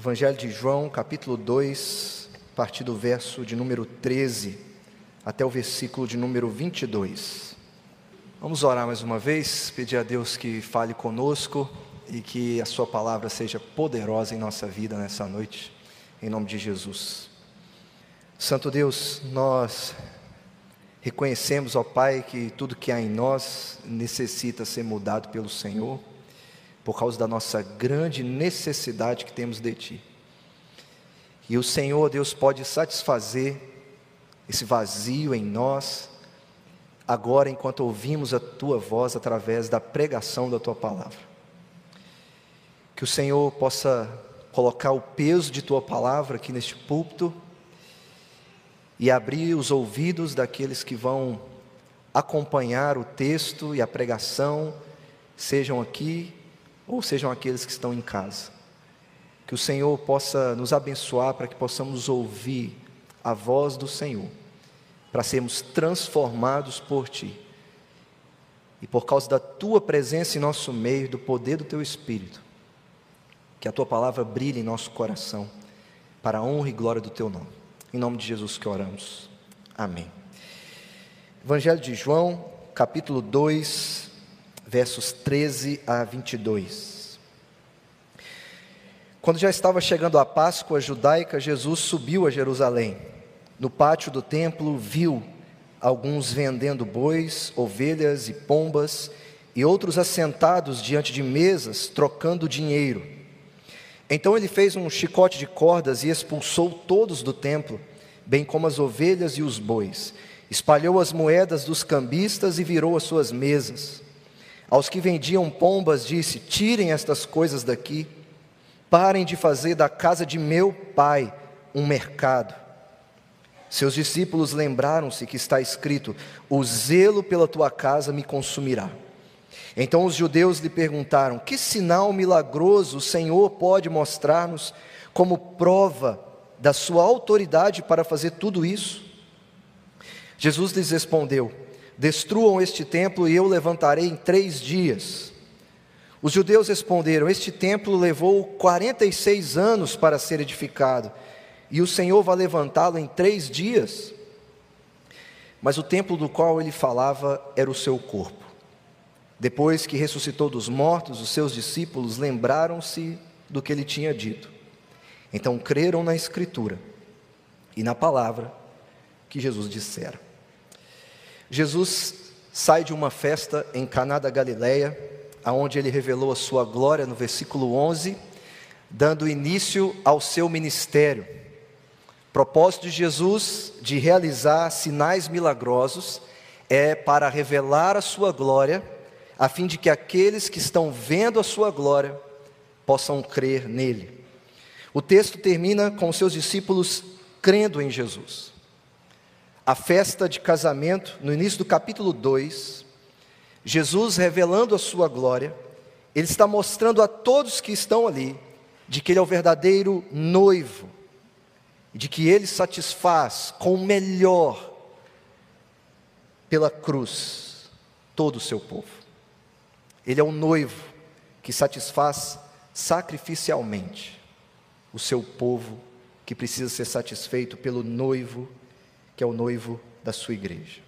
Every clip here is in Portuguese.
Evangelho de João, capítulo 2, a partir do verso de número 13 até o versículo de número 22. Vamos orar mais uma vez, pedir a Deus que fale conosco e que a Sua palavra seja poderosa em nossa vida nessa noite, em nome de Jesus. Santo Deus, nós reconhecemos, ó Pai, que tudo que há em nós necessita ser mudado pelo Senhor por causa da nossa grande necessidade que temos de Ti. E o Senhor, Deus, pode satisfazer esse vazio em nós, agora enquanto ouvimos a Tua voz através da pregação da Tua palavra. Que o Senhor possa colocar o peso de Tua palavra aqui neste púlpito e abrir os ouvidos daqueles que vão acompanhar o texto e a pregação, sejam aqui ou sejam aqueles que estão em casa. Que o Senhor possa nos abençoar para que possamos ouvir a voz do Senhor, para sermos transformados por Ti. E por causa da Tua presença em nosso meio, do poder do Teu Espírito, que a Tua palavra brilhe em nosso coração, para a honra e glória do Teu nome. Em nome de Jesus que oramos. Amém. Evangelho de João, capítulo 2, versos 13 a 22. Quando já estava chegando a Páscoa judaica, Jesus subiu a Jerusalém. No pátio do templo, viu alguns vendendo bois, ovelhas e pombas, e outros assentados diante de mesas, trocando dinheiro. Então ele fez um chicote de cordas e expulsou todos do templo, bem como as ovelhas e os bois. Espalhou as moedas dos cambistas e virou as suas mesas. Aos que vendiam pombas, disse: Tirem estas coisas daqui, parem de fazer da casa de meu pai um mercado. Seus discípulos lembraram-se que está escrito: O zelo pela tua casa me consumirá. Então os judeus lhe perguntaram: Que sinal milagroso o Senhor pode mostrar-nos como prova da sua autoridade para fazer tudo isso? Jesus lhes respondeu: Destruam este templo e eu levantarei em três dias. Os judeus responderam: Este templo levou 46 anos para ser edificado, e o Senhor vai levantá-lo em três dias. Mas o templo do qual ele falava era o seu corpo. Depois que ressuscitou dos mortos, os seus discípulos lembraram-se do que ele tinha dito. Então creram na Escritura e na palavra que Jesus dissera. Jesus sai de uma festa em Caná da Galileia, aonde ele revelou a sua glória no versículo 11, dando início ao seu ministério. propósito de Jesus de realizar sinais milagrosos é para revelar a sua glória, a fim de que aqueles que estão vendo a sua glória possam crer nele. O texto termina com seus discípulos crendo em Jesus a festa de casamento, no início do capítulo 2, Jesus revelando a sua glória, ele está mostrando a todos que estão ali de que ele é o verdadeiro noivo, de que ele satisfaz com o melhor pela cruz todo o seu povo. Ele é o noivo que satisfaz sacrificialmente o seu povo que precisa ser satisfeito pelo noivo que é o noivo da sua igreja.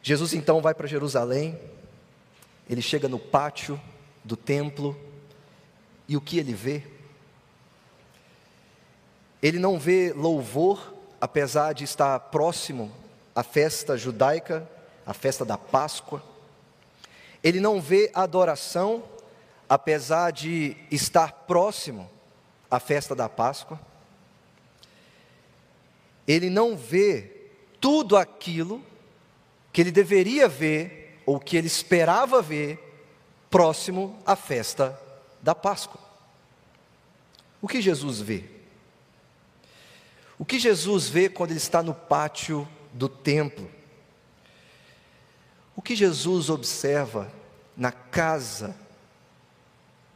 Jesus então vai para Jerusalém, ele chega no pátio do templo, e o que ele vê? Ele não vê louvor, apesar de estar próximo à festa judaica, a festa da Páscoa. Ele não vê adoração, apesar de estar próximo à festa da Páscoa ele não vê tudo aquilo que ele deveria ver, ou que ele esperava ver, próximo à festa da Páscoa. O que Jesus vê? O que Jesus vê quando ele está no pátio do templo? O que Jesus observa na casa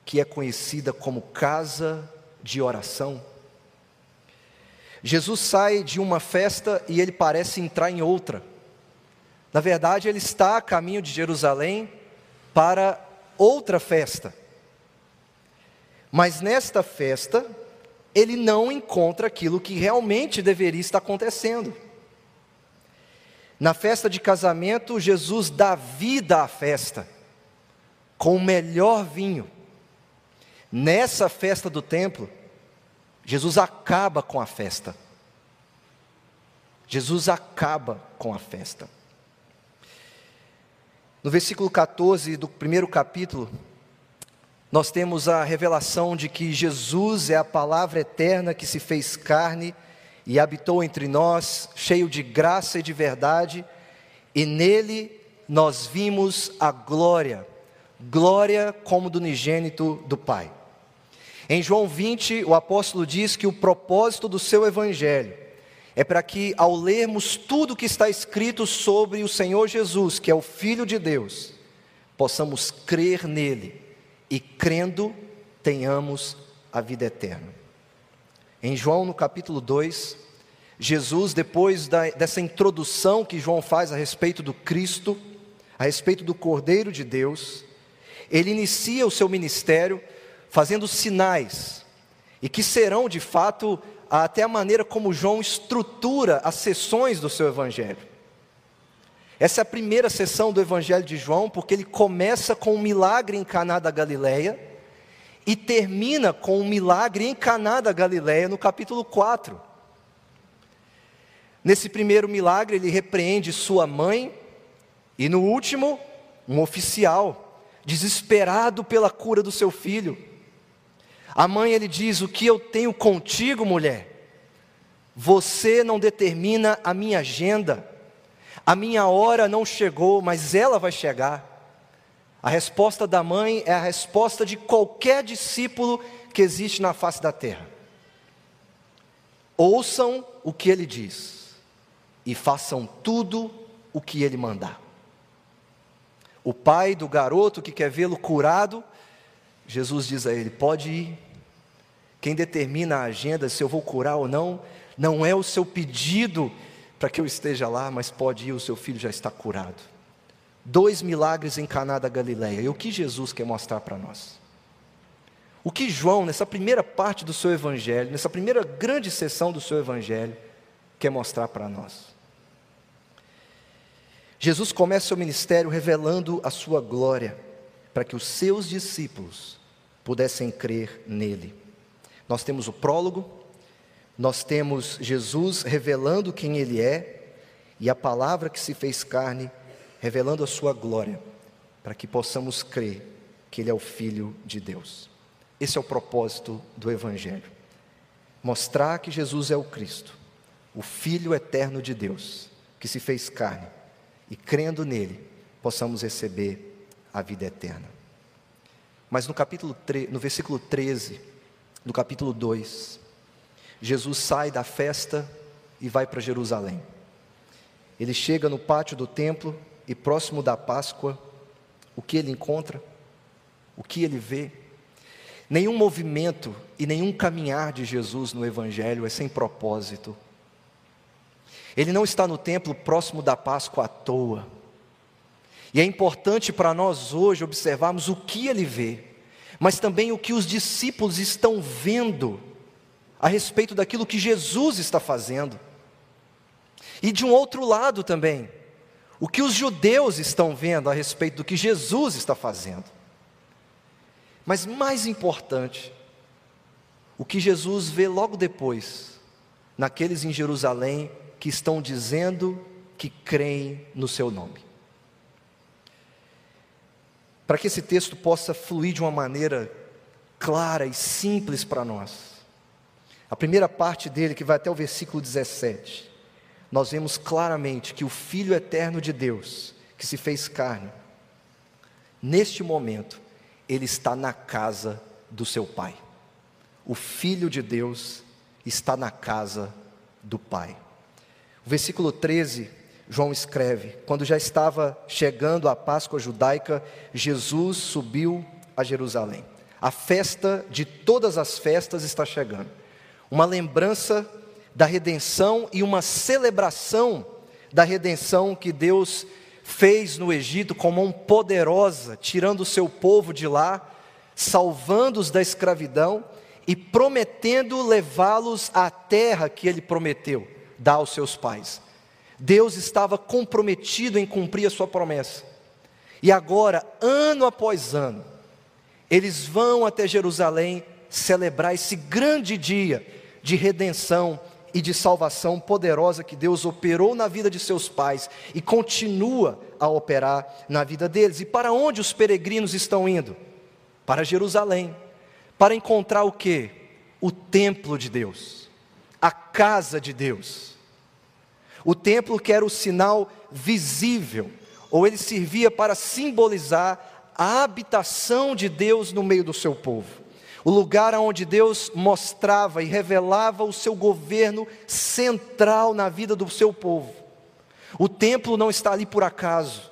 que é conhecida como casa de oração? Jesus sai de uma festa e ele parece entrar em outra. Na verdade, ele está a caminho de Jerusalém para outra festa. Mas nesta festa, ele não encontra aquilo que realmente deveria estar acontecendo. Na festa de casamento, Jesus dá vida à festa, com o melhor vinho. Nessa festa do templo, Jesus acaba com a festa. Jesus acaba com a festa. No versículo 14 do primeiro capítulo, nós temos a revelação de que Jesus é a palavra eterna que se fez carne e habitou entre nós, cheio de graça e de verdade, e nele nós vimos a glória, glória como do unigênito do Pai. Em João 20, o apóstolo diz que o propósito do seu evangelho é para que, ao lermos tudo que está escrito sobre o Senhor Jesus, que é o Filho de Deus, possamos crer nele e, crendo, tenhamos a vida eterna. Em João, no capítulo 2, Jesus, depois da, dessa introdução que João faz a respeito do Cristo, a respeito do Cordeiro de Deus, ele inicia o seu ministério fazendo sinais, e que serão de fato até a maneira como João estrutura as sessões do seu evangelho. Essa é a primeira sessão do evangelho de João, porque ele começa com um milagre em Caná da Galileia e termina com um milagre em Caná da Galileia no capítulo 4. Nesse primeiro milagre, ele repreende sua mãe e no último, um oficial desesperado pela cura do seu filho. A mãe ele diz: "O que eu tenho contigo, mulher? Você não determina a minha agenda. A minha hora não chegou, mas ela vai chegar." A resposta da mãe é a resposta de qualquer discípulo que existe na face da terra. Ouçam o que ele diz e façam tudo o que ele mandar. O pai do garoto que quer vê-lo curado Jesus diz a ele: pode ir. Quem determina a agenda, se eu vou curar ou não, não é o seu pedido para que eu esteja lá, mas pode ir, o seu filho já está curado. Dois milagres em Caná da Galileia. E o que Jesus quer mostrar para nós? O que João, nessa primeira parte do seu evangelho, nessa primeira grande sessão do seu evangelho, quer mostrar para nós? Jesus começa seu ministério revelando a sua glória, para que os seus discípulos pudessem crer nele. Nós temos o prólogo, nós temos Jesus revelando quem ele é e a palavra que se fez carne revelando a sua glória, para que possamos crer que ele é o filho de Deus. Esse é o propósito do evangelho. Mostrar que Jesus é o Cristo, o filho eterno de Deus, que se fez carne, e crendo nele, possamos receber a vida eterna. Mas no capítulo 3, no versículo 13 do capítulo 2, Jesus sai da festa e vai para Jerusalém. Ele chega no pátio do templo e próximo da Páscoa, o que ele encontra? O que ele vê? Nenhum movimento e nenhum caminhar de Jesus no Evangelho é sem propósito. Ele não está no templo próximo da Páscoa à toa. E é importante para nós hoje observarmos o que ele vê, mas também o que os discípulos estão vendo a respeito daquilo que Jesus está fazendo. E de um outro lado também, o que os judeus estão vendo a respeito do que Jesus está fazendo. Mas mais importante, o que Jesus vê logo depois, naqueles em Jerusalém que estão dizendo que creem no seu nome para que esse texto possa fluir de uma maneira clara e simples para nós. A primeira parte dele, que vai até o versículo 17, nós vemos claramente que o Filho eterno de Deus, que se fez carne, neste momento, ele está na casa do seu Pai. O Filho de Deus está na casa do Pai. O versículo 13 João escreve: quando já estava chegando a Páscoa judaica, Jesus subiu a Jerusalém. A festa de todas as festas está chegando. Uma lembrança da redenção e uma celebração da redenção que Deus fez no Egito com mão poderosa, tirando o seu povo de lá, salvando-os da escravidão e prometendo levá-los à terra que ele prometeu dar aos seus pais. Deus estava comprometido em cumprir a sua promessa. E agora, ano após ano, eles vão até Jerusalém celebrar esse grande dia de redenção e de salvação poderosa que Deus operou na vida de seus pais e continua a operar na vida deles. E para onde os peregrinos estão indo? Para Jerusalém. Para encontrar o que? O templo de Deus, a casa de Deus. O templo que era o sinal visível, ou ele servia para simbolizar a habitação de Deus no meio do seu povo o lugar onde Deus mostrava e revelava o seu governo central na vida do seu povo. O templo não está ali por acaso,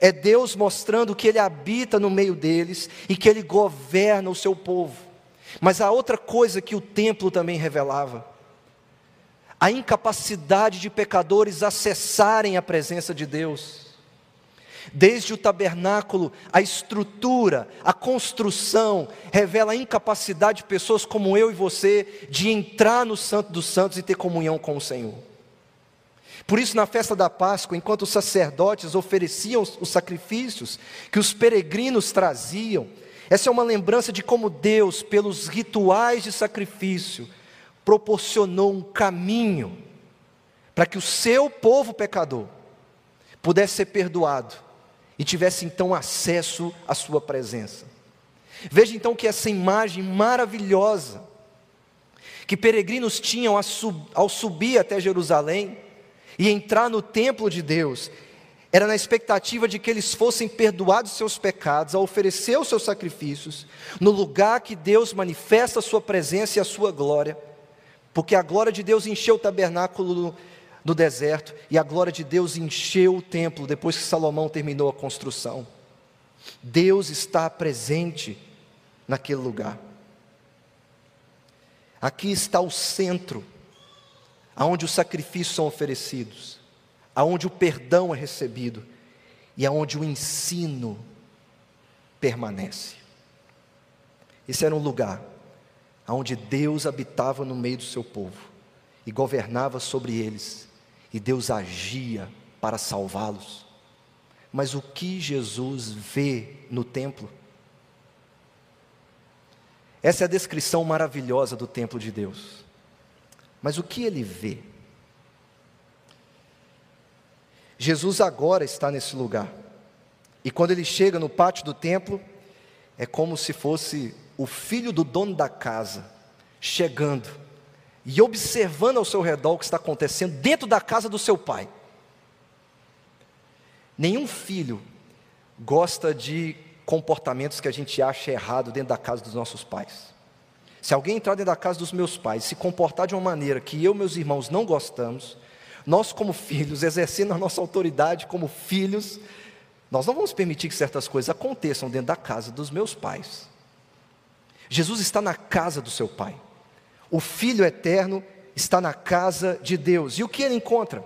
é Deus mostrando que Ele habita no meio deles e que Ele governa o seu povo. Mas há outra coisa que o templo também revelava: a incapacidade de pecadores acessarem a presença de Deus. Desde o tabernáculo, a estrutura, a construção, revela a incapacidade de pessoas como eu e você de entrar no Santo dos Santos e ter comunhão com o Senhor. Por isso, na festa da Páscoa, enquanto os sacerdotes ofereciam os sacrifícios que os peregrinos traziam, essa é uma lembrança de como Deus, pelos rituais de sacrifício, proporcionou um caminho para que o seu povo pecador pudesse ser perdoado e tivesse então acesso à sua presença. Veja então que essa imagem maravilhosa que peregrinos tinham ao subir até Jerusalém e entrar no templo de Deus, era na expectativa de que eles fossem perdoados seus pecados, a oferecer os seus sacrifícios, no lugar que Deus manifesta a sua presença e a sua glória, porque a glória de Deus encheu o tabernáculo no deserto e a glória de Deus encheu o templo depois que Salomão terminou a construção. Deus está presente naquele lugar. Aqui está o centro, aonde os sacrifícios são oferecidos, aonde o perdão é recebido e aonde o ensino permanece. Esse era um lugar onde Deus habitava no meio do seu povo e governava sobre eles e Deus agia para salvá-los. Mas o que Jesus vê no templo? Essa é a descrição maravilhosa do templo de Deus. Mas o que ele vê? Jesus agora está nesse lugar. E quando ele chega no pátio do templo, é como se fosse o filho do dono da casa chegando e observando ao seu redor o que está acontecendo dentro da casa do seu pai. Nenhum filho gosta de comportamentos que a gente acha errado dentro da casa dos nossos pais. Se alguém entrar dentro da casa dos meus pais e se comportar de uma maneira que eu e meus irmãos não gostamos, nós, como filhos, exercendo a nossa autoridade como filhos, nós não vamos permitir que certas coisas aconteçam dentro da casa dos meus pais. Jesus está na casa do seu pai. O Filho eterno está na casa de Deus. E o que ele encontra?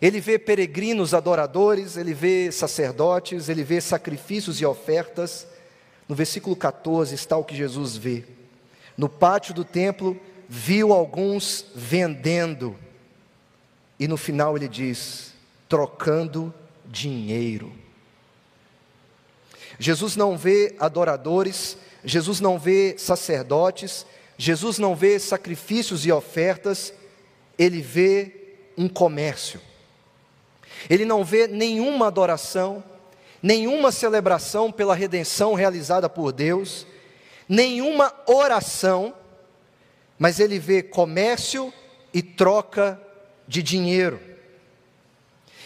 Ele vê peregrinos adoradores, ele vê sacerdotes, ele vê sacrifícios e ofertas. No versículo 14 está o que Jesus vê. No pátio do templo, viu alguns vendendo. E no final ele diz: trocando dinheiro. Jesus não vê adoradores, Jesus não vê sacerdotes, Jesus não vê sacrifícios e ofertas, ele vê um comércio. Ele não vê nenhuma adoração, nenhuma celebração pela redenção realizada por Deus, nenhuma oração, mas ele vê comércio e troca de dinheiro.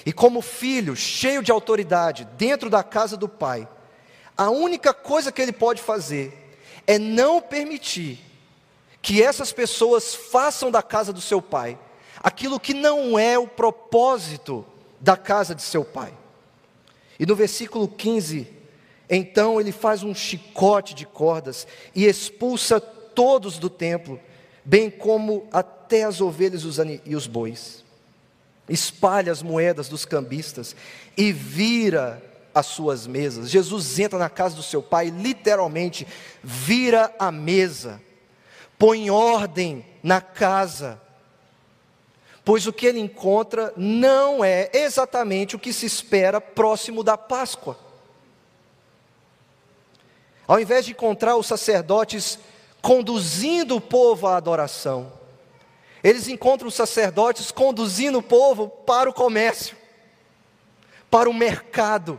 E como filho, cheio de autoridade, dentro da casa do pai, a única coisa que ele pode fazer é não permitir que essas pessoas façam da casa do seu pai aquilo que não é o propósito da casa de seu pai. E no versículo 15, então ele faz um chicote de cordas e expulsa todos do templo, bem como até as ovelhas e os bois. Espalha as moedas dos cambistas e vira as suas mesas. Jesus entra na casa do seu pai, literalmente vira a mesa, põe ordem na casa. Pois o que ele encontra não é exatamente o que se espera próximo da Páscoa. Ao invés de encontrar os sacerdotes conduzindo o povo à adoração, eles encontram os sacerdotes conduzindo o povo para o comércio, para o mercado.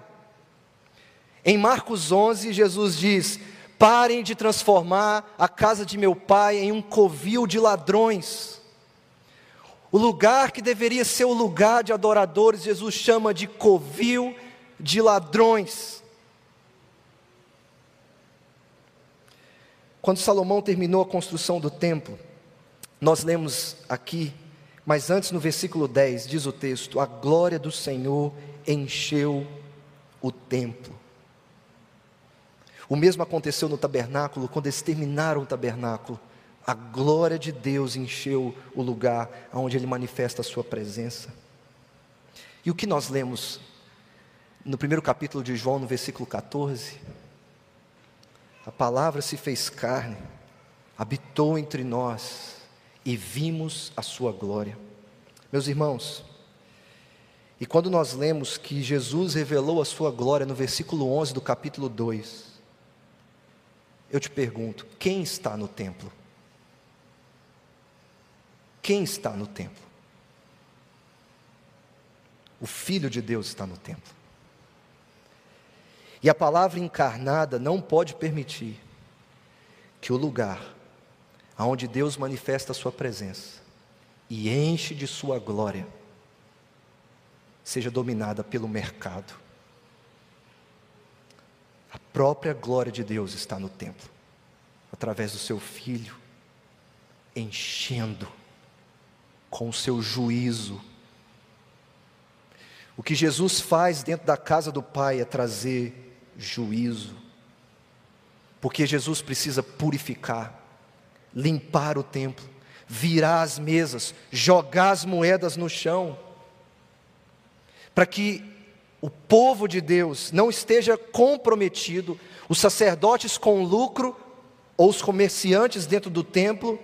Em Marcos 11, Jesus diz: Parem de transformar a casa de meu pai em um covil de ladrões. O lugar que deveria ser o lugar de adoradores, Jesus chama de covil de ladrões. Quando Salomão terminou a construção do templo, nós lemos aqui, mas antes no versículo 10 diz o texto: A glória do Senhor encheu o templo. O mesmo aconteceu no tabernáculo, quando eles terminaram o tabernáculo. A glória de Deus encheu o lugar onde Ele manifesta a Sua presença. E o que nós lemos no primeiro capítulo de João, no versículo 14? A palavra se fez carne, habitou entre nós e vimos a Sua glória. Meus irmãos, e quando nós lemos que Jesus revelou a Sua glória no versículo 11 do capítulo 2, eu te pergunto: quem está no templo? Quem está no templo? O Filho de Deus está no templo. E a palavra encarnada não pode permitir que o lugar aonde Deus manifesta a sua presença e enche de sua glória seja dominada pelo mercado própria glória de Deus está no templo, através do seu filho, enchendo com o seu juízo. O que Jesus faz dentro da casa do Pai é trazer juízo, porque Jesus precisa purificar, limpar o templo, virar as mesas, jogar as moedas no chão, para que o povo de Deus não esteja comprometido, os sacerdotes com lucro, ou os comerciantes dentro do templo,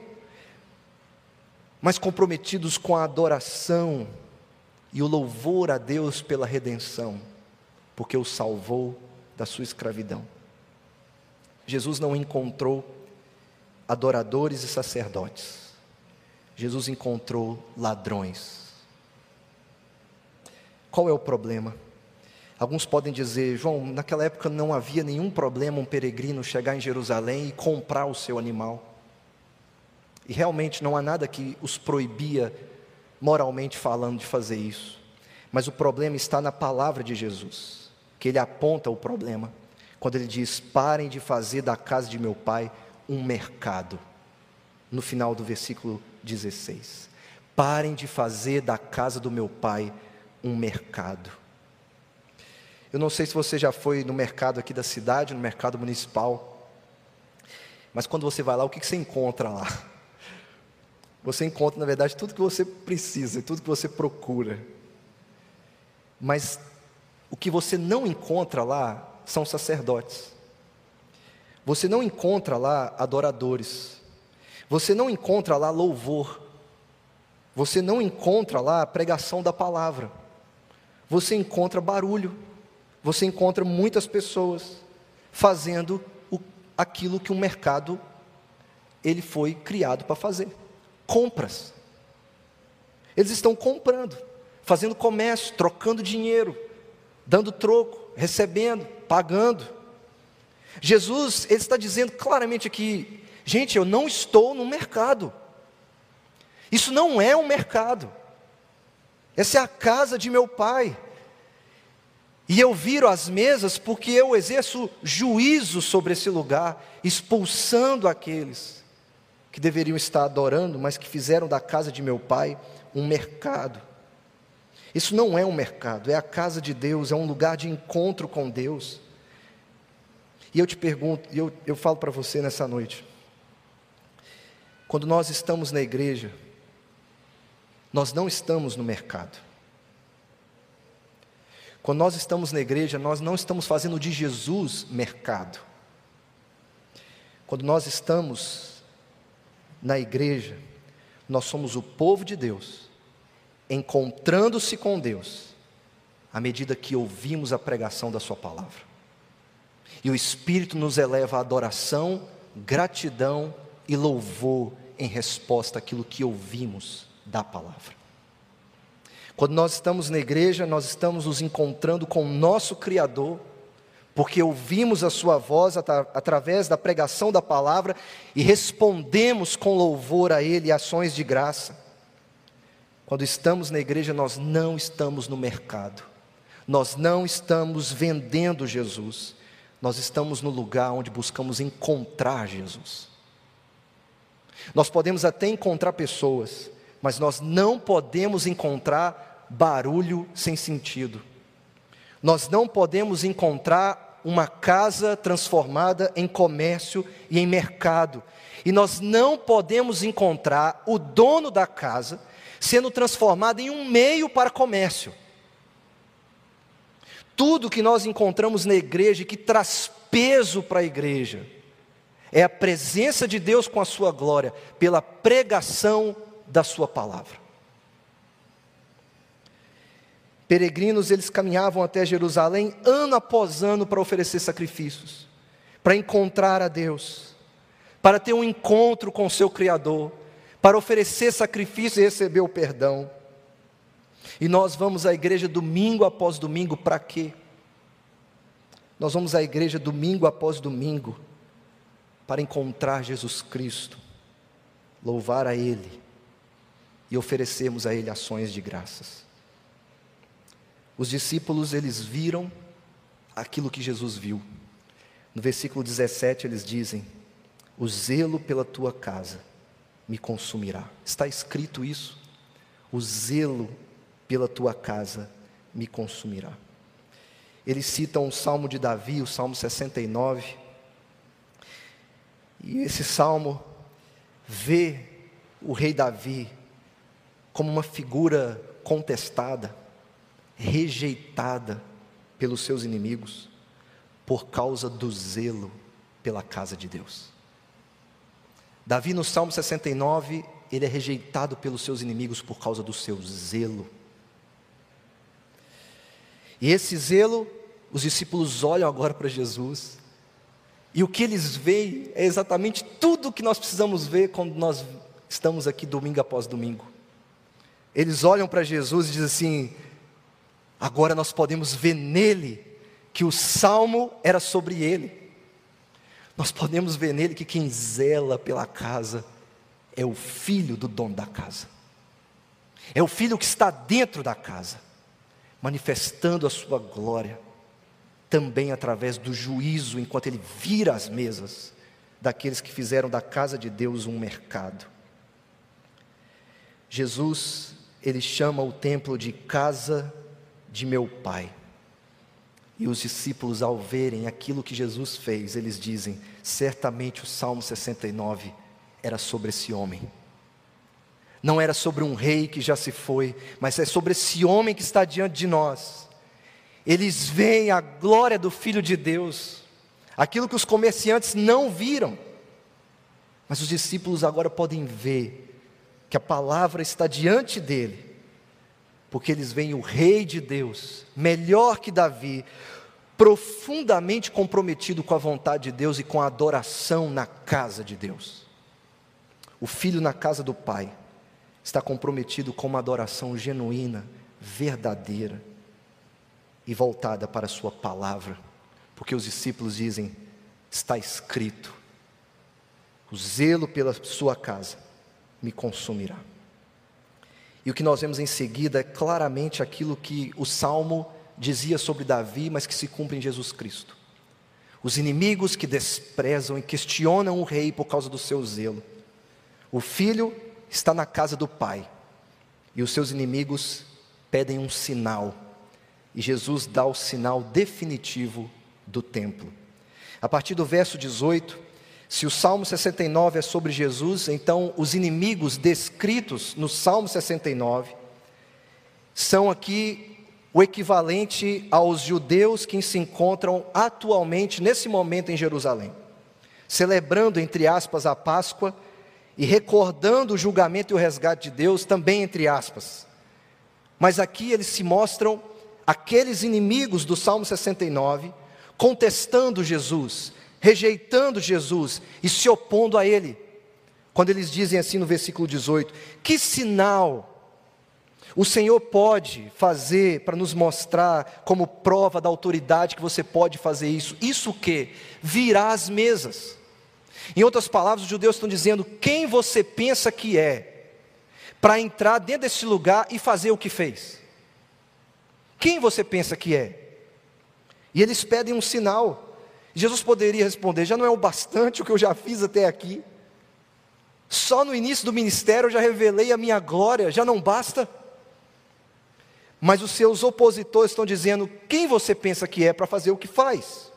mas comprometidos com a adoração e o louvor a Deus pela redenção, porque o salvou da sua escravidão. Jesus não encontrou adoradores e sacerdotes, Jesus encontrou ladrões. Qual é o problema? Alguns podem dizer, João, naquela época não havia nenhum problema um peregrino chegar em Jerusalém e comprar o seu animal. E realmente não há nada que os proibia, moralmente falando, de fazer isso. Mas o problema está na palavra de Jesus, que ele aponta o problema, quando ele diz: parem de fazer da casa de meu pai um mercado. No final do versículo 16. Parem de fazer da casa do meu pai um mercado. Eu não sei se você já foi no mercado aqui da cidade, no mercado municipal, mas quando você vai lá, o que você encontra lá? Você encontra, na verdade, tudo que você precisa, tudo que você procura. Mas o que você não encontra lá são sacerdotes. Você não encontra lá adoradores. Você não encontra lá louvor. Você não encontra lá pregação da palavra. Você encontra barulho você encontra muitas pessoas fazendo o, aquilo que o mercado ele foi criado para fazer: compras. Eles estão comprando, fazendo comércio, trocando dinheiro, dando troco, recebendo, pagando. Jesus, ele está dizendo claramente aqui, gente, eu não estou no mercado. Isso não é um mercado. Essa é a casa de meu pai. E eu viro as mesas porque eu exerço juízo sobre esse lugar, expulsando aqueles que deveriam estar adorando, mas que fizeram da casa de meu pai um mercado. Isso não é um mercado, é a casa de Deus, é um lugar de encontro com Deus. E eu te pergunto, e eu, eu falo para você nessa noite: quando nós estamos na igreja, nós não estamos no mercado. Quando nós estamos na igreja, nós não estamos fazendo de Jesus mercado. Quando nós estamos na igreja, nós somos o povo de Deus, encontrando-se com Deus, à medida que ouvimos a pregação da Sua palavra. E o Espírito nos eleva à adoração, gratidão e louvor em resposta àquilo que ouvimos da palavra. Quando nós estamos na igreja, nós estamos nos encontrando com o nosso Criador, porque ouvimos a Sua voz através da pregação da palavra e respondemos com louvor a Ele e ações de graça. Quando estamos na igreja, nós não estamos no mercado, nós não estamos vendendo Jesus, nós estamos no lugar onde buscamos encontrar Jesus. Nós podemos até encontrar pessoas, mas nós não podemos encontrar barulho sem sentido. Nós não podemos encontrar uma casa transformada em comércio e em mercado. E nós não podemos encontrar o dono da casa sendo transformado em um meio para comércio. Tudo que nós encontramos na igreja que traz peso para a igreja é a presença de Deus com a sua glória pela pregação da Sua palavra. Peregrinos, eles caminhavam até Jerusalém ano após ano para oferecer sacrifícios, para encontrar a Deus, para ter um encontro com o seu Criador, para oferecer sacrifício e receber o perdão. E nós vamos à igreja domingo após domingo para quê? Nós vamos à igreja domingo após domingo para encontrar Jesus Cristo, louvar a Ele, e oferecemos a Ele ações de graças. Os discípulos, eles viram aquilo que Jesus viu. No versículo 17, eles dizem: O zelo pela tua casa me consumirá. Está escrito isso. O zelo pela tua casa me consumirá. Eles citam o Salmo de Davi, o Salmo 69. E esse salmo vê o rei Davi como uma figura contestada, rejeitada pelos seus inimigos, por causa do zelo pela casa de Deus. Davi, no Salmo 69, ele é rejeitado pelos seus inimigos por causa do seu zelo. E esse zelo, os discípulos olham agora para Jesus, e o que eles veem é exatamente tudo o que nós precisamos ver quando nós estamos aqui domingo após domingo. Eles olham para Jesus e dizem assim: agora nós podemos ver nele que o salmo era sobre ele. Nós podemos ver nele que quem zela pela casa é o filho do dono da casa. É o filho que está dentro da casa, manifestando a sua glória, também através do juízo, enquanto ele vira as mesas daqueles que fizeram da casa de Deus um mercado. Jesus ele chama o templo de casa de meu pai. E os discípulos, ao verem aquilo que Jesus fez, eles dizem: certamente o Salmo 69 era sobre esse homem. Não era sobre um rei que já se foi, mas é sobre esse homem que está diante de nós. Eles veem a glória do Filho de Deus, aquilo que os comerciantes não viram, mas os discípulos agora podem ver que a palavra está diante dele, porque eles veem o Rei de Deus, melhor que Davi, profundamente comprometido com a vontade de Deus e com a adoração na casa de Deus. O filho na casa do Pai está comprometido com uma adoração genuína, verdadeira e voltada para a Sua palavra, porque os discípulos dizem: está escrito, o zelo pela Sua casa me consumirá. E o que nós vemos em seguida é claramente aquilo que o salmo dizia sobre Davi, mas que se cumpre em Jesus Cristo. Os inimigos que desprezam e questionam o rei por causa do seu zelo. O filho está na casa do pai, e os seus inimigos pedem um sinal, e Jesus dá o sinal definitivo do templo. A partir do verso 18, se o Salmo 69 é sobre Jesus, então os inimigos descritos no Salmo 69 são aqui o equivalente aos judeus que se encontram atualmente, nesse momento, em Jerusalém, celebrando, entre aspas, a Páscoa e recordando o julgamento e o resgate de Deus, também entre aspas. Mas aqui eles se mostram aqueles inimigos do Salmo 69, contestando Jesus, rejeitando Jesus e se opondo a Ele. Quando eles dizem assim no versículo 18: Que sinal o Senhor pode fazer para nos mostrar como prova da autoridade que você pode fazer isso. Isso o que? Virar as mesas. Em outras palavras, os judeus estão dizendo: quem você pensa que é para entrar dentro desse lugar e fazer o que fez? Quem você pensa que é? E eles pedem um sinal. Jesus poderia responder: já não é o bastante o que eu já fiz até aqui. Só no início do ministério eu já revelei a minha glória, já não basta? Mas os seus opositores estão dizendo: quem você pensa que é para fazer o que faz?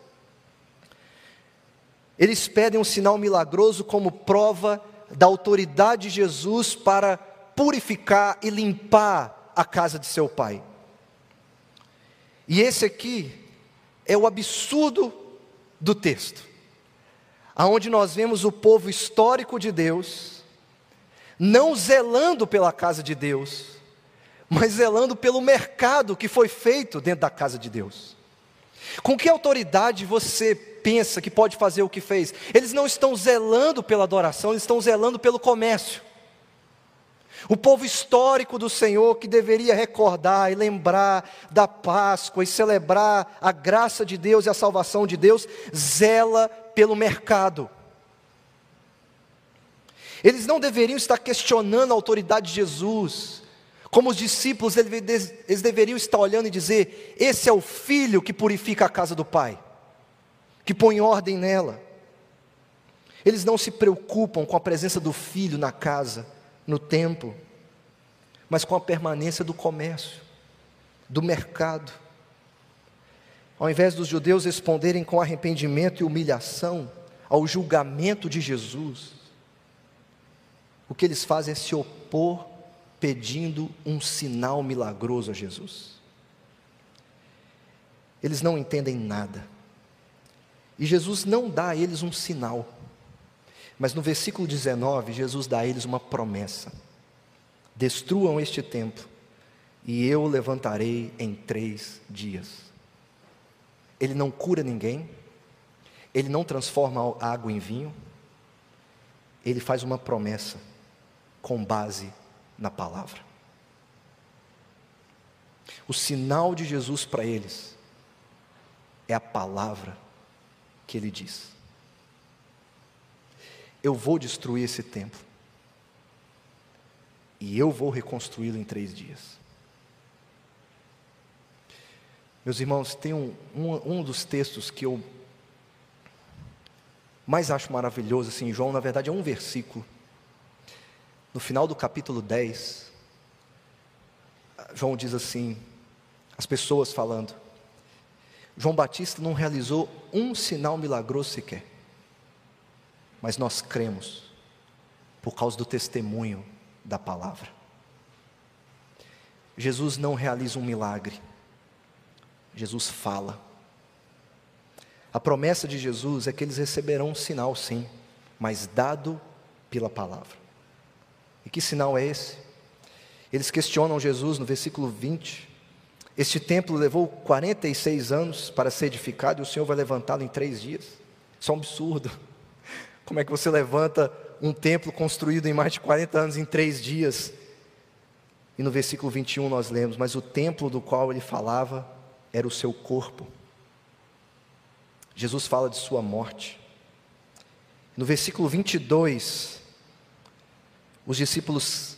Eles pedem um sinal milagroso como prova da autoridade de Jesus para purificar e limpar a casa de seu pai. E esse aqui é o absurdo do texto, aonde nós vemos o povo histórico de Deus não zelando pela casa de Deus, mas zelando pelo mercado que foi feito dentro da casa de Deus. Com que autoridade você pensa que pode fazer o que fez? Eles não estão zelando pela adoração, eles estão zelando pelo comércio. O povo histórico do Senhor que deveria recordar e lembrar da Páscoa e celebrar a graça de Deus e a salvação de Deus, zela pelo mercado. Eles não deveriam estar questionando a autoridade de Jesus, como os discípulos, eles deveriam estar olhando e dizer: Esse é o filho que purifica a casa do Pai, que põe ordem nela. Eles não se preocupam com a presença do filho na casa, no templo, mas com a permanência do comércio, do mercado. Ao invés dos judeus responderem com arrependimento e humilhação ao julgamento de Jesus, o que eles fazem é se opor pedindo um sinal milagroso a Jesus. Eles não entendem nada. E Jesus não dá a eles um sinal. Mas no versículo 19, Jesus dá a eles uma promessa: Destruam este templo, e eu o levantarei em três dias. Ele não cura ninguém, ele não transforma água em vinho, ele faz uma promessa com base na palavra. O sinal de Jesus para eles é a palavra que ele diz. Eu vou destruir esse templo. E eu vou reconstruí-lo em três dias. Meus irmãos, tem um, um, um dos textos que eu mais acho maravilhoso, assim, João, na verdade, é um versículo. No final do capítulo 10, João diz assim: as pessoas falando, João Batista não realizou um sinal milagroso sequer, mas nós cremos, por causa do testemunho da palavra. Jesus não realiza um milagre, Jesus fala. A promessa de Jesus é que eles receberão um sinal, sim, mas dado pela palavra. E que sinal é esse? Eles questionam Jesus no versículo 20. Este templo levou 46 anos para ser edificado e o Senhor vai levantá-lo em três dias. Isso é um absurdo. Como é que você levanta um templo construído em mais de 40 anos em três dias? E no versículo 21 nós lemos: Mas o templo do qual ele falava era o seu corpo. Jesus fala de sua morte. No versículo 22, os discípulos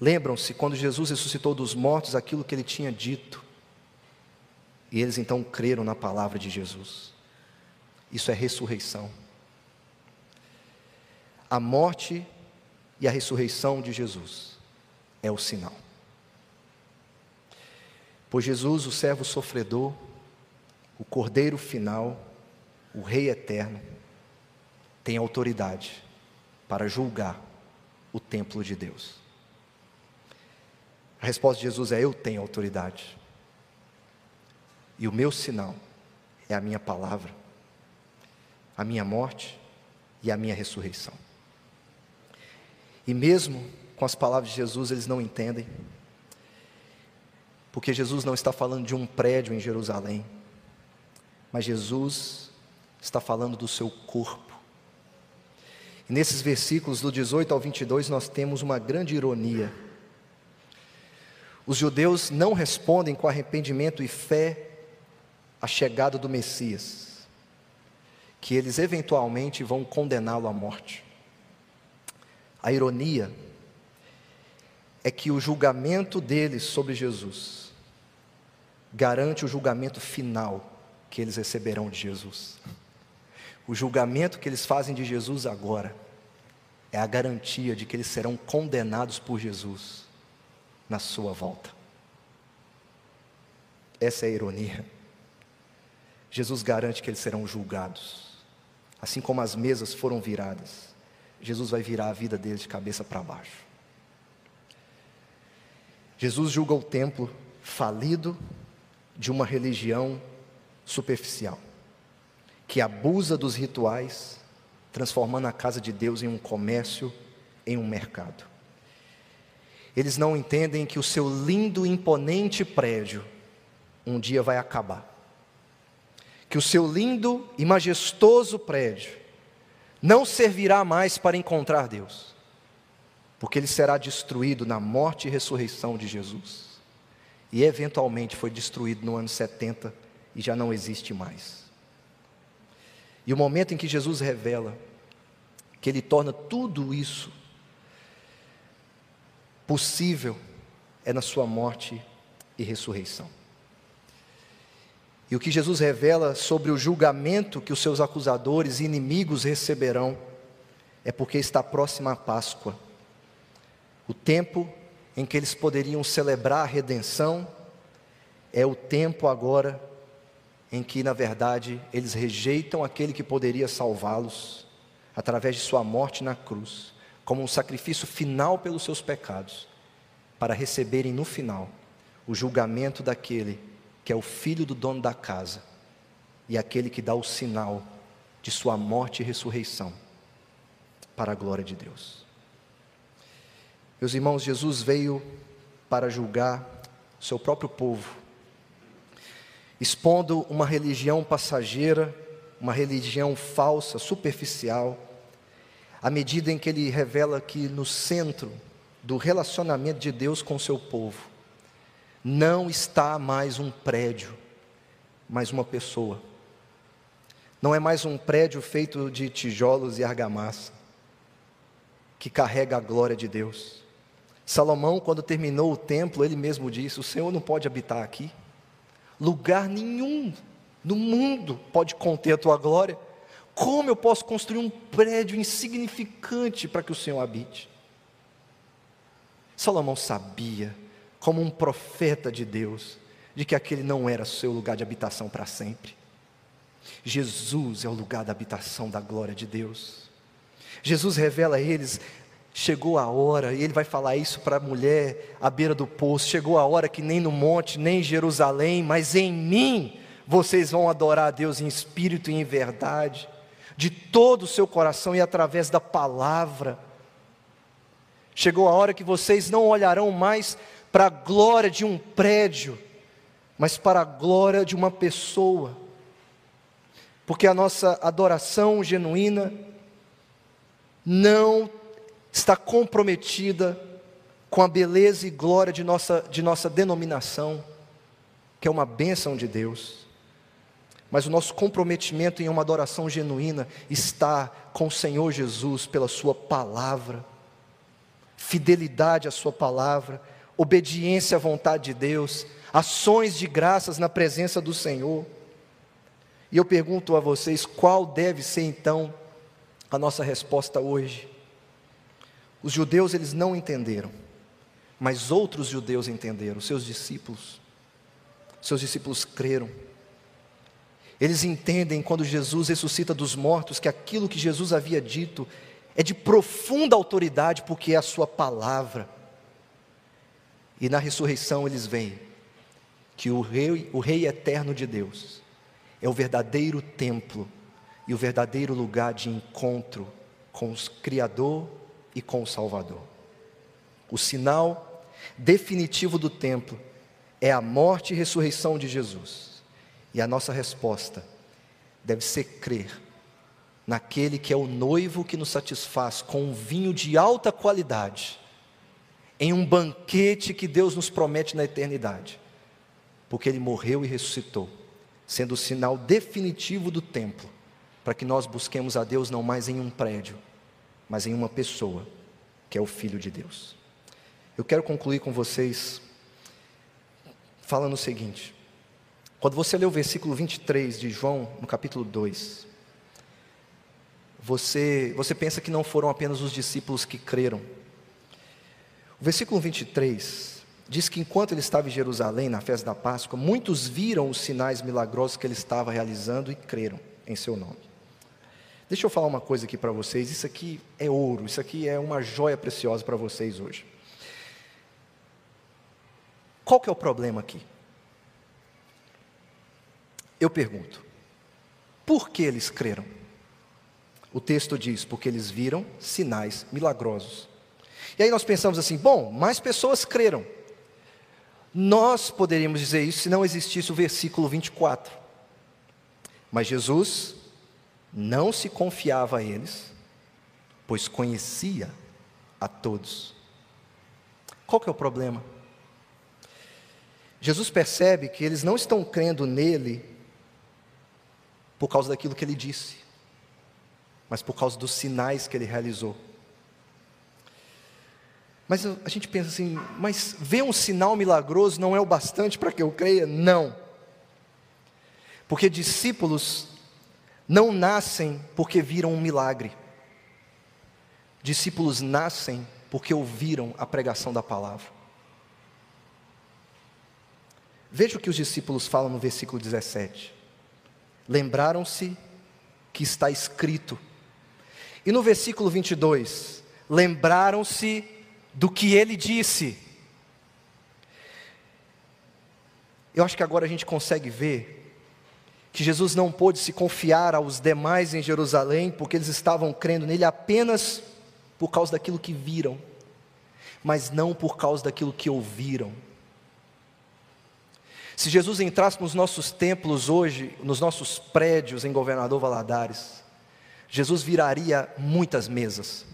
lembram-se quando Jesus ressuscitou dos mortos aquilo que ele tinha dito. E eles então creram na palavra de Jesus. Isso é ressurreição. A morte e a ressurreição de Jesus é o sinal. Pois Jesus, o servo sofredor, o cordeiro final, o Rei eterno, tem autoridade para julgar o templo de Deus? A resposta de Jesus é: Eu tenho autoridade. E o meu sinal é a minha palavra, a minha morte e a minha ressurreição. E mesmo com as palavras de Jesus, eles não entendem, porque Jesus não está falando de um prédio em Jerusalém, mas Jesus está falando do seu corpo. E nesses versículos, do 18 ao 22, nós temos uma grande ironia. Os judeus não respondem com arrependimento e fé à chegada do Messias, que eles eventualmente vão condená-lo à morte. A ironia é que o julgamento deles sobre Jesus garante o julgamento final que eles receberão de Jesus. O julgamento que eles fazem de Jesus agora é a garantia de que eles serão condenados por Jesus na sua volta. Essa é a ironia. Jesus garante que eles serão julgados. Assim como as mesas foram viradas, Jesus vai virar a vida deles de cabeça para baixo. Jesus julga o templo falido de uma religião superficial que abusa dos rituais, transformando a casa de Deus em um comércio, em um mercado. Eles não entendem que o seu lindo e imponente prédio um dia vai acabar. Que o seu lindo e majestoso prédio não servirá mais para encontrar Deus, porque ele será destruído na morte e ressurreição de Jesus. E eventualmente foi destruído no ano 70 e já não existe mais. E o momento em que Jesus revela que Ele torna tudo isso possível é na Sua morte e ressurreição. E o que Jesus revela sobre o julgamento que os seus acusadores e inimigos receberão é porque está próxima a Páscoa, o tempo em que eles poderiam celebrar a redenção, é o tempo agora em que, na verdade, eles rejeitam aquele que poderia salvá-los através de sua morte na cruz, como um sacrifício final pelos seus pecados, para receberem no final o julgamento daquele que é o filho do dono da casa e aquele que dá o sinal de sua morte e ressurreição para a glória de Deus. Meus irmãos, Jesus veio para julgar o seu próprio povo expondo uma religião passageira, uma religião falsa, superficial, à medida em que ele revela que no centro do relacionamento de Deus com o seu povo não está mais um prédio, mas uma pessoa. Não é mais um prédio feito de tijolos e argamassa que carrega a glória de Deus. Salomão, quando terminou o templo, ele mesmo disse: O Senhor não pode habitar aqui. Lugar nenhum no mundo pode conter a tua glória. Como eu posso construir um prédio insignificante para que o Senhor habite? Salomão sabia, como um profeta de Deus, de que aquele não era seu lugar de habitação para sempre. Jesus é o lugar da habitação da glória de Deus. Jesus revela a eles Chegou a hora, e ele vai falar isso para a mulher à beira do poço: chegou a hora que nem no monte, nem em Jerusalém, mas em mim vocês vão adorar a Deus em espírito e em verdade, de todo o seu coração e através da palavra. Chegou a hora que vocês não olharão mais para a glória de um prédio, mas para a glória de uma pessoa, porque a nossa adoração genuína não está comprometida com a beleza e glória de nossa, de nossa denominação, que é uma bênção de Deus. Mas o nosso comprometimento em uma adoração genuína está com o Senhor Jesus pela Sua palavra, fidelidade à Sua palavra, obediência à vontade de Deus, ações de graças na presença do Senhor. E eu pergunto a vocês, qual deve ser então a nossa resposta hoje? Os judeus eles não entenderam, mas outros judeus entenderam, seus discípulos. Seus discípulos creram. Eles entendem quando Jesus ressuscita dos mortos que aquilo que Jesus havia dito é de profunda autoridade, porque é a sua palavra. E na ressurreição eles veem que o rei, o rei eterno de Deus é o verdadeiro templo e o verdadeiro lugar de encontro com o Criador e com o Salvador. O sinal definitivo do templo é a morte e ressurreição de Jesus. E a nossa resposta deve ser crer naquele que é o noivo que nos satisfaz com um vinho de alta qualidade, em um banquete que Deus nos promete na eternidade, porque ele morreu e ressuscitou, sendo o sinal definitivo do templo, para que nós busquemos a Deus não mais em um prédio, mas em uma pessoa, que é o Filho de Deus. Eu quero concluir com vocês falando o seguinte: quando você lê o versículo 23 de João, no capítulo 2, você, você pensa que não foram apenas os discípulos que creram. O versículo 23 diz que enquanto ele estava em Jerusalém, na festa da Páscoa, muitos viram os sinais milagrosos que ele estava realizando e creram em seu nome. Deixa eu falar uma coisa aqui para vocês, isso aqui é ouro, isso aqui é uma joia preciosa para vocês hoje. Qual que é o problema aqui? Eu pergunto, por que eles creram? O texto diz: porque eles viram sinais milagrosos. E aí nós pensamos assim: bom, mais pessoas creram. Nós poderíamos dizer isso se não existisse o versículo 24. Mas Jesus não se confiava a eles, pois conhecia a todos. Qual que é o problema? Jesus percebe que eles não estão crendo nele por causa daquilo que ele disse mas por causa dos sinais que ele realizou. Mas a gente pensa assim, mas ver um sinal milagroso não é o bastante para que eu creia? Não. Porque discípulos não nascem porque viram um milagre. Discípulos nascem porque ouviram a pregação da palavra. Veja o que os discípulos falam no versículo 17. Lembraram-se que está escrito: e no versículo 22, lembraram-se do que ele disse. Eu acho que agora a gente consegue ver que Jesus não pôde se confiar aos demais em Jerusalém, porque eles estavam crendo nele apenas por causa daquilo que viram, mas não por causa daquilo que ouviram. Se Jesus entrasse nos nossos templos hoje, nos nossos prédios em Governador Valadares, Jesus viraria muitas mesas.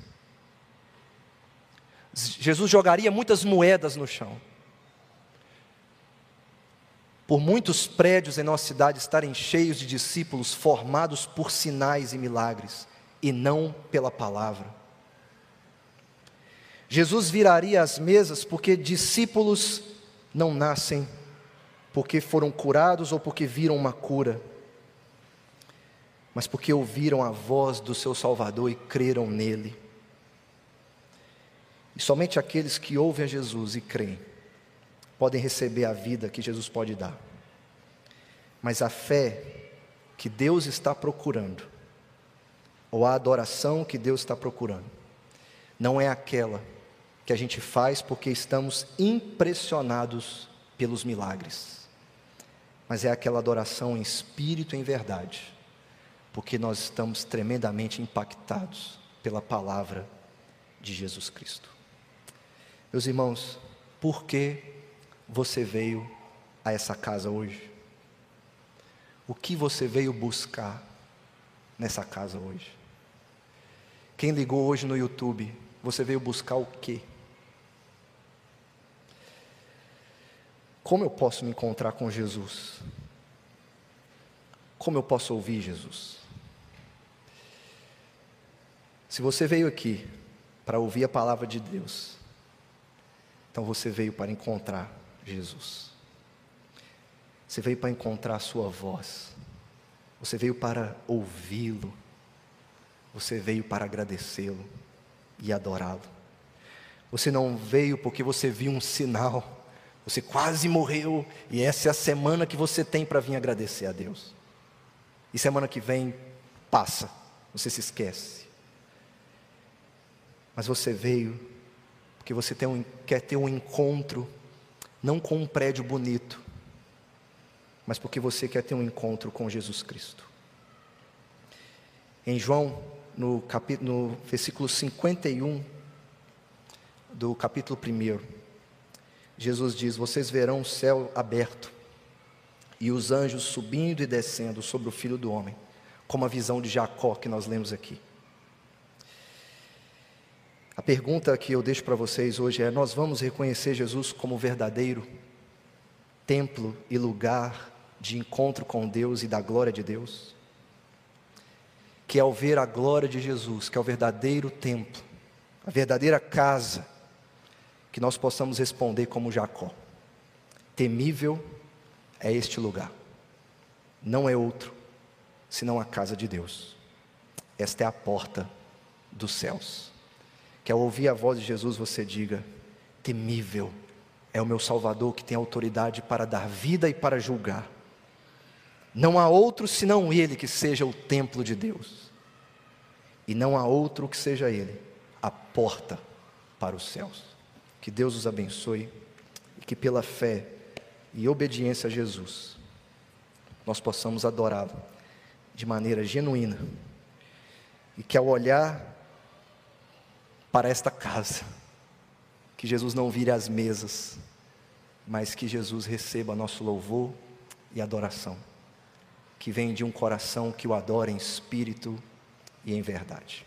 Jesus jogaria muitas moedas no chão. Por muitos prédios em nossa cidade estarem cheios de discípulos formados por sinais e milagres, e não pela palavra. Jesus viraria as mesas porque discípulos não nascem porque foram curados ou porque viram uma cura mas porque ouviram a voz do seu Salvador e creram nele. E somente aqueles que ouvem a Jesus e creem podem receber a vida que Jesus pode dar. Mas a fé que Deus está procurando, ou a adoração que Deus está procurando, não é aquela que a gente faz porque estamos impressionados pelos milagres, mas é aquela adoração em espírito e em verdade porque nós estamos tremendamente impactados pela palavra de Jesus Cristo. Meus irmãos, por que você veio a essa casa hoje? O que você veio buscar nessa casa hoje? Quem ligou hoje no YouTube, você veio buscar o quê? Como eu posso me encontrar com Jesus? Como eu posso ouvir Jesus? Se você veio aqui para ouvir a palavra de Deus, então você veio para encontrar Jesus. Você veio para encontrar a sua voz. Você veio para ouvi-lo. Você veio para agradecê-lo e adorá-lo. Você não veio porque você viu um sinal. Você quase morreu e essa é a semana que você tem para vir agradecer a Deus. E semana que vem passa, você se esquece. Mas você veio porque você um, quer ter um encontro, não com um prédio bonito, mas porque você quer ter um encontro com Jesus Cristo. Em João, no, capítulo, no versículo 51 do capítulo 1, Jesus diz: Vocês verão o céu aberto e os anjos subindo e descendo sobre o filho do homem, como a visão de Jacó que nós lemos aqui. A pergunta que eu deixo para vocês hoje é: nós vamos reconhecer Jesus como verdadeiro templo e lugar de encontro com Deus e da glória de Deus? Que ao ver a glória de Jesus, que é o verdadeiro templo, a verdadeira casa, que nós possamos responder como Jacó: temível é este lugar, não é outro, senão a casa de Deus. Esta é a porta dos céus. Que ao ouvir a voz de Jesus você diga: temível é o meu Salvador que tem autoridade para dar vida e para julgar. Não há outro senão Ele que seja o templo de Deus, e não há outro que seja Ele a porta para os céus. Que Deus os abençoe e que pela fé e obediência a Jesus nós possamos adorá-lo de maneira genuína e que ao olhar para esta casa, que Jesus não vire as mesas, mas que Jesus receba nosso louvor e adoração, que vem de um coração que o adora em espírito e em verdade.